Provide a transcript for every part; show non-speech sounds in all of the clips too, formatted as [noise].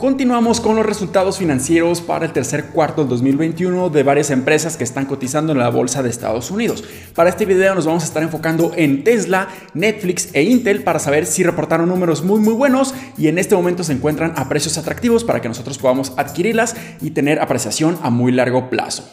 Continuamos con los resultados financieros para el tercer cuarto del 2021 de varias empresas que están cotizando en la bolsa de Estados Unidos. Para este video nos vamos a estar enfocando en Tesla, Netflix e Intel para saber si reportaron números muy muy buenos y en este momento se encuentran a precios atractivos para que nosotros podamos adquirirlas y tener apreciación a muy largo plazo.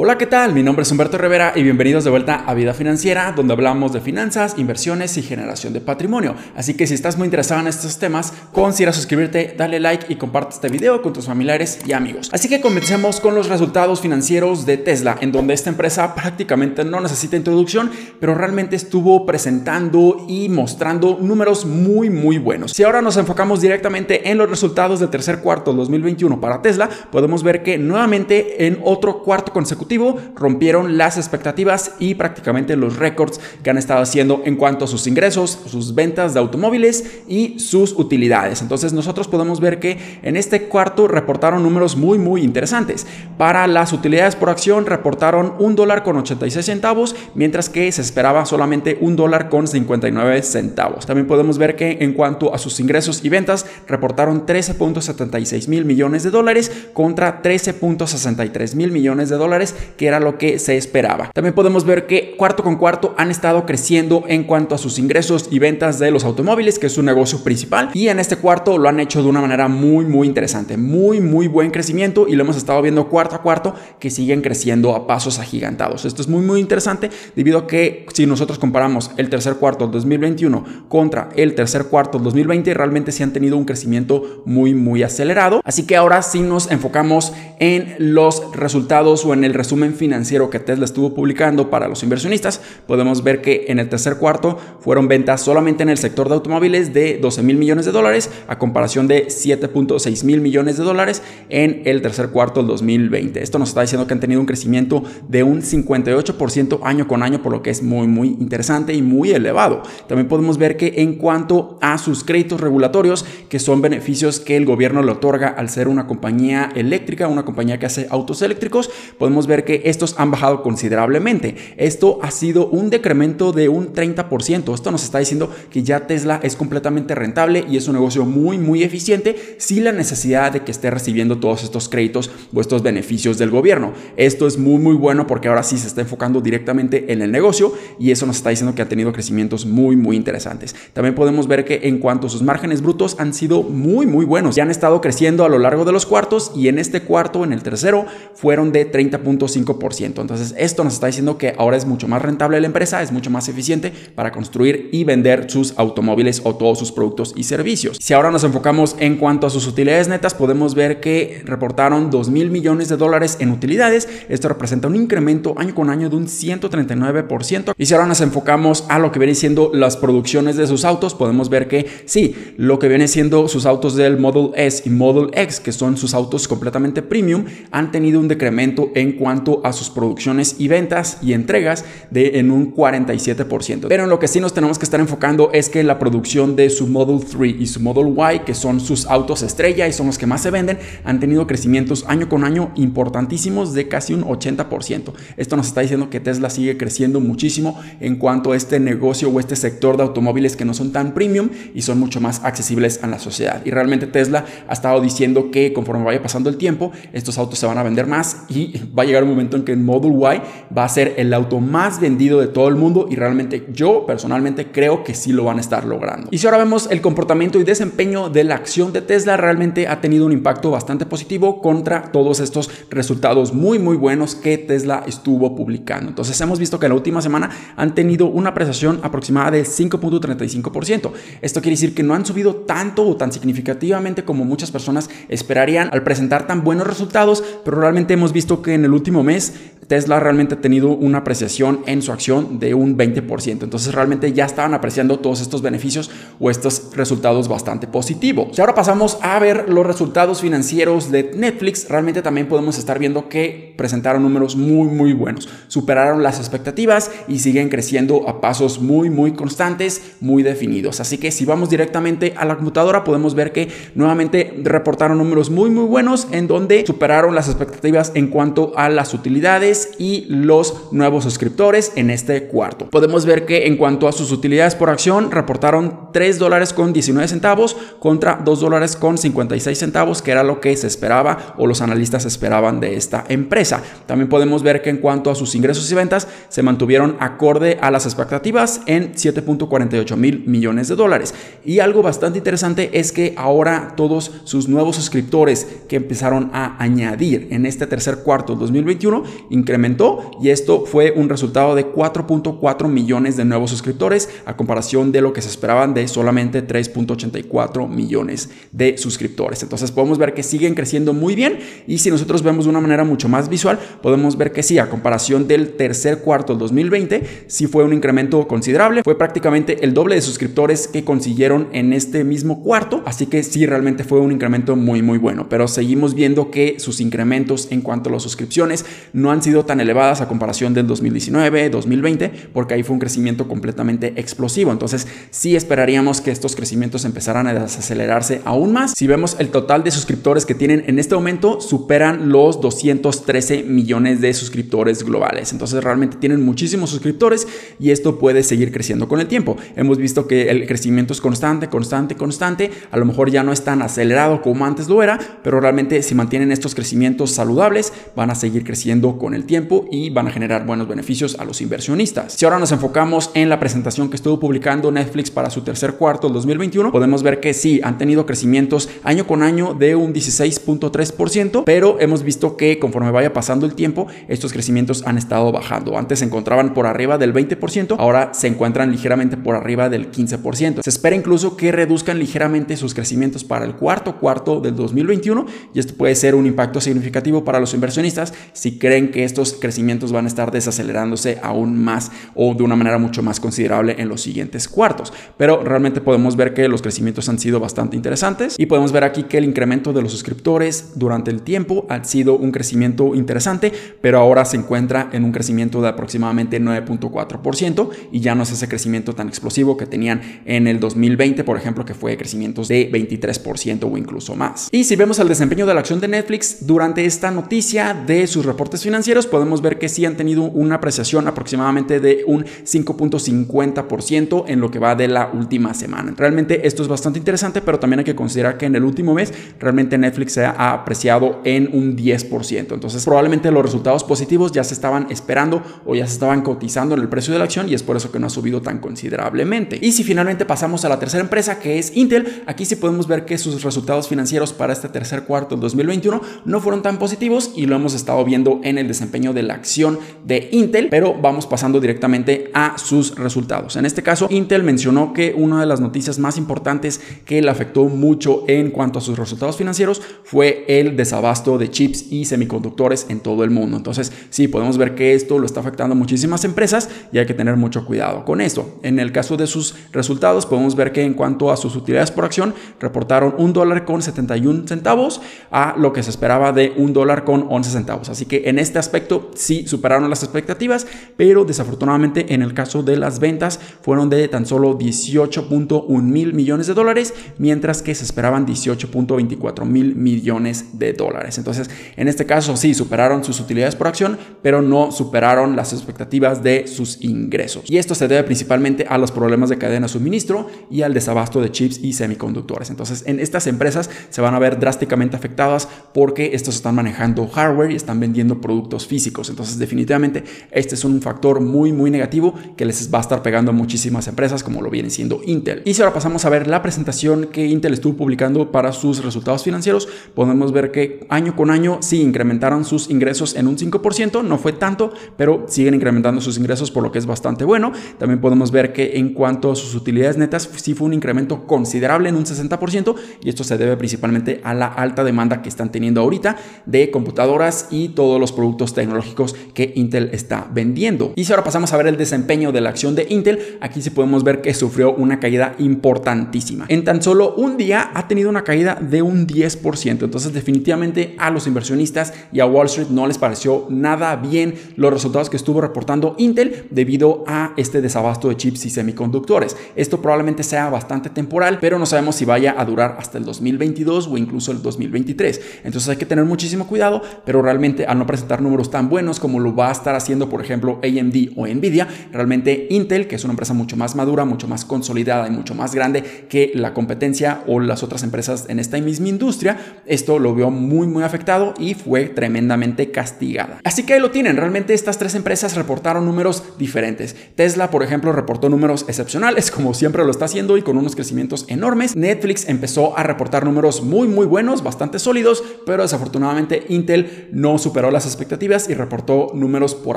Hola, ¿qué tal? Mi nombre es Humberto Rivera y bienvenidos de vuelta a Vida Financiera, donde hablamos de finanzas, inversiones y generación de patrimonio. Así que si estás muy interesado en estos temas, considera suscribirte, dale like y comparte este video con tus familiares y amigos. Así que comencemos con los resultados financieros de Tesla, en donde esta empresa prácticamente no necesita introducción, pero realmente estuvo presentando y mostrando números muy muy buenos. Si ahora nos enfocamos directamente en los resultados del tercer cuarto del 2021 para Tesla, podemos ver que nuevamente en otro cuarto consecutivo rompieron las expectativas y prácticamente los récords que han estado haciendo en cuanto a sus ingresos, sus ventas de automóviles y sus utilidades. Entonces nosotros podemos ver que en este cuarto reportaron números muy muy interesantes. Para las utilidades por acción reportaron un dólar con 86 centavos, mientras que se esperaba solamente un dólar con 59 centavos. También podemos ver que en cuanto a sus ingresos y ventas reportaron 13.76 mil millones de dólares contra 13.63 mil millones de dólares que era lo que se esperaba. También podemos ver que cuarto con cuarto han estado creciendo en cuanto a sus ingresos y ventas de los automóviles, que es su negocio principal, y en este cuarto lo han hecho de una manera muy, muy interesante, muy, muy buen crecimiento y lo hemos estado viendo cuarto a cuarto que siguen creciendo a pasos agigantados. Esto es muy, muy interesante debido a que si nosotros comparamos el tercer cuarto del 2021 contra el tercer cuarto del 2020, realmente sí han tenido un crecimiento muy, muy acelerado. Así que ahora sí nos enfocamos en los resultados o en el resumen financiero que Tesla estuvo publicando para los inversionistas, podemos ver que en el tercer cuarto fueron ventas solamente en el sector de automóviles de 12 mil millones de dólares a comparación de 7.6 mil millones de dólares en el tercer cuarto del 2020. Esto nos está diciendo que han tenido un crecimiento de un 58% año con año, por lo que es muy, muy interesante y muy elevado. También podemos ver que en cuanto a sus créditos regulatorios, que son beneficios que el gobierno le otorga al ser una compañía eléctrica, una compañía que hace autos eléctricos, podemos ver que estos han bajado considerablemente. Esto ha sido un decremento de un 30%. Esto nos está diciendo que ya Tesla es completamente rentable y es un negocio muy, muy eficiente sin la necesidad de que esté recibiendo todos estos créditos o estos beneficios del gobierno. Esto es muy, muy bueno porque ahora sí se está enfocando directamente en el negocio y eso nos está diciendo que ha tenido crecimientos muy, muy interesantes. También podemos ver que en cuanto a sus márgenes brutos han sido muy, muy buenos. Ya han estado creciendo a lo largo de los cuartos y en este cuarto, en el tercero, fueron de 30 5%. Entonces, esto nos está diciendo que ahora es mucho más rentable la empresa, es mucho más eficiente para construir y vender sus automóviles o todos sus productos y servicios. Si ahora nos enfocamos en cuanto a sus utilidades netas, podemos ver que reportaron 2 mil millones de dólares en utilidades. Esto representa un incremento año con año de un 139%. Y si ahora nos enfocamos a lo que viene siendo las producciones de sus autos, podemos ver que sí, lo que viene siendo sus autos del Model S y Model X, que son sus autos completamente premium, han tenido un decremento en cuanto a sus producciones y ventas y entregas de en un 47%. Pero en lo que sí nos tenemos que estar enfocando es que la producción de su Model 3 y su Model Y, que son sus autos estrella y son los que más se venden, han tenido crecimientos año con año importantísimos de casi un 80%. Esto nos está diciendo que Tesla sigue creciendo muchísimo en cuanto a este negocio o este sector de automóviles que no son tan premium y son mucho más accesibles a la sociedad. Y realmente Tesla ha estado diciendo que conforme vaya pasando el tiempo, estos autos se van a vender más y vaya llegar un momento en que el Model Y va a ser el auto más vendido de todo el mundo y realmente yo personalmente creo que sí lo van a estar logrando. Y si ahora vemos el comportamiento y desempeño de la acción de Tesla, realmente ha tenido un impacto bastante positivo contra todos estos resultados muy muy buenos que Tesla estuvo publicando. Entonces hemos visto que en la última semana han tenido una apreciación aproximada de 5.35%. Esto quiere decir que no han subido tanto o tan significativamente como muchas personas esperarían al presentar tan buenos resultados, pero realmente hemos visto que en el último mes Tesla realmente ha tenido una apreciación en su acción de un 20%. Entonces realmente ya estaban apreciando todos estos beneficios o estos resultados bastante positivos. Si ahora pasamos a ver los resultados financieros de Netflix, realmente también podemos estar viendo que presentaron números muy muy buenos. Superaron las expectativas y siguen creciendo a pasos muy muy constantes, muy definidos. Así que si vamos directamente a la computadora podemos ver que nuevamente reportaron números muy muy buenos en donde superaron las expectativas en cuanto a las utilidades y los nuevos suscriptores en este cuarto. Podemos ver que en cuanto a sus utilidades por acción, reportaron 3 dólares con 19 centavos contra 2 dólares con 56 centavos, que era lo que se esperaba o los analistas esperaban de esta empresa. También podemos ver que en cuanto a sus ingresos y ventas, se mantuvieron acorde a las expectativas en 7.48 mil millones de dólares. Y algo bastante interesante es que ahora todos sus nuevos suscriptores que empezaron a añadir en este tercer cuarto del 2021 incrementó y esto fue un resultado de 4.4 millones de nuevos suscriptores a comparación de lo que se esperaban de solamente 3.84 millones de suscriptores. Entonces podemos ver que siguen creciendo muy bien y si nosotros vemos de una manera mucho más visual, podemos ver que sí, a comparación del tercer cuarto del 2020, sí fue un incremento considerable, fue prácticamente el doble de suscriptores que consiguieron en este mismo cuarto, así que sí realmente fue un incremento muy muy bueno, pero seguimos viendo que sus incrementos en cuanto a las suscripciones no han sido tan elevadas a comparación del 2019, 2020, porque ahí fue un crecimiento completamente explosivo. Entonces, sí esperaríamos que estos crecimientos empezaran a desacelerarse aún más. Si vemos el total de suscriptores que tienen en este momento, superan los 213 millones de suscriptores globales. Entonces, realmente tienen muchísimos suscriptores y esto puede seguir creciendo con el tiempo. Hemos visto que el crecimiento es constante, constante, constante. A lo mejor ya no es tan acelerado como antes lo era, pero realmente si mantienen estos crecimientos saludables, van a seguir creciendo con el tiempo y van a generar buenos beneficios a los inversionistas. Si ahora nos enfocamos en la presentación que estuvo publicando Netflix para su tercer cuarto del 2021, podemos ver que sí, han tenido crecimientos año con año de un 16.3%, pero hemos visto que conforme vaya pasando el tiempo, estos crecimientos han estado bajando. Antes se encontraban por arriba del 20%, ahora se encuentran ligeramente por arriba del 15%. Se espera incluso que reduzcan ligeramente sus crecimientos para el cuarto cuarto del 2021 y esto puede ser un impacto significativo para los inversionistas si creen que estos crecimientos van a estar desacelerándose aún más o de una manera mucho más considerable en los siguientes cuartos. Pero realmente podemos ver que los crecimientos han sido bastante interesantes y podemos ver aquí que el incremento de los suscriptores durante el tiempo ha sido un crecimiento interesante, pero ahora se encuentra en un crecimiento de aproximadamente 9.4% y ya no es ese crecimiento tan explosivo que tenían en el 2020, por ejemplo, que fue crecimientos de 23% o incluso más. Y si vemos el desempeño de la acción de Netflix durante esta noticia de sus reportes financieros, podemos ver que sí han tenido una apreciación aproximadamente de un 5.50% en lo que va de la última semana. Realmente esto es bastante interesante, pero también hay que considerar que en el último mes realmente Netflix se ha apreciado en un 10%. Entonces probablemente los resultados positivos ya se estaban esperando o ya se estaban cotizando en el precio de la acción y es por eso que no ha subido tan considerablemente. Y si finalmente pasamos a la tercera empresa que es Intel, aquí sí podemos ver que sus resultados financieros para este tercer cuarto del 2021 no fueron tan positivos y lo hemos estado viendo en el desempeño de la acción de Intel, pero vamos pasando directamente a sus resultados. En este caso, Intel mencionó que una de las noticias más importantes que le afectó mucho en cuanto a sus resultados financieros fue el desabasto de chips y semiconductores en todo el mundo. Entonces, sí, podemos ver que esto lo está afectando a muchísimas empresas y hay que tener mucho cuidado con esto. En el caso de sus resultados, podemos ver que en cuanto a sus utilidades por acción, reportaron un dólar con 71 centavos a lo que se esperaba de un dólar con 11 centavos. Así que en este aspecto sí superaron las expectativas, pero desafortunadamente en el caso de las ventas fueron de tan solo 18.1 mil millones de dólares, mientras que se esperaban 18.24 mil millones de dólares. Entonces, en este caso sí superaron sus utilidades por acción, pero no superaron las expectativas de sus ingresos. Y esto se debe principalmente a los problemas de cadena de suministro y al desabasto de chips y semiconductores. Entonces, en estas empresas se van a ver drásticamente afectadas porque estos están manejando hardware y están vendiendo productos físicos. Entonces, definitivamente, este es un factor muy, muy negativo que les va a estar pegando a muchísimas empresas como lo viene siendo Intel. Y si ahora pasamos a ver la presentación que Intel estuvo publicando para sus resultados financieros, podemos ver que año con año sí incrementaron sus ingresos en un 5%, no fue tanto, pero siguen incrementando sus ingresos por lo que es bastante bueno. También podemos ver que en cuanto a sus utilidades netas, sí fue un incremento considerable en un 60% y esto se debe principalmente a la alta demanda que están teniendo ahorita de computadoras y todos los productos tecnológicos que Intel está vendiendo. Y si ahora pasamos a ver el desempeño de la acción de Intel, aquí sí podemos ver que sufrió una caída importantísima. En tan solo un día ha tenido una caída de un 10%. Entonces definitivamente a los inversionistas y a Wall Street no les pareció nada bien los resultados que estuvo reportando Intel debido a este desabasto de chips y semiconductores. Esto probablemente sea bastante temporal, pero no sabemos si vaya a durar hasta el 2022 o incluso el 2023. Entonces hay que tener muchísimo cuidado, pero realmente al no presentar números tan buenos como lo va a estar haciendo, por ejemplo, AMD o Nvidia, realmente Intel, que es una empresa mucho más madura, mucho más consolidada y mucho más grande que la competencia o las otras empresas en esta misma industria, esto lo vio muy muy afectado y fue tremendamente castigada. Así que ahí lo tienen, realmente estas tres empresas reportaron números diferentes. Tesla, por ejemplo, reportó números excepcionales, [laughs] como siempre lo está haciendo y con unos crecimientos enormes. Netflix empezó a reportar números muy muy buenos, bastante sólidos, pero desafortunadamente Intel no superó las expectativas y reportó números por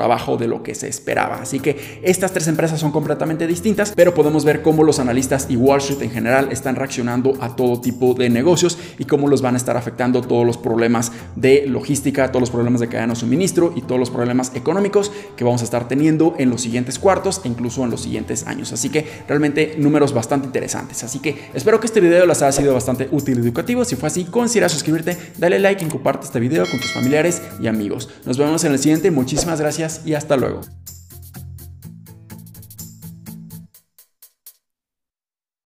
abajo de lo que se esperaba. Así que estas tres empresas son completamente distintas, pero podemos ver cómo los analistas y Wall Street en general están reaccionando a todo tipo de negocios y cómo los van a estar afectando todos los problemas de logística, todos los problemas de cadena de suministro y todos los problemas económicos que vamos a estar teniendo en los siguientes cuartos e incluso en los siguientes años. Así que realmente números bastante interesantes. Así que espero que este video les haya sido bastante útil y educativo. Si fue así, considera suscribirte, dale like y comparte este video con tus familiares y amigos. Nos vemos en el siguiente. Muchísimas gracias y hasta luego.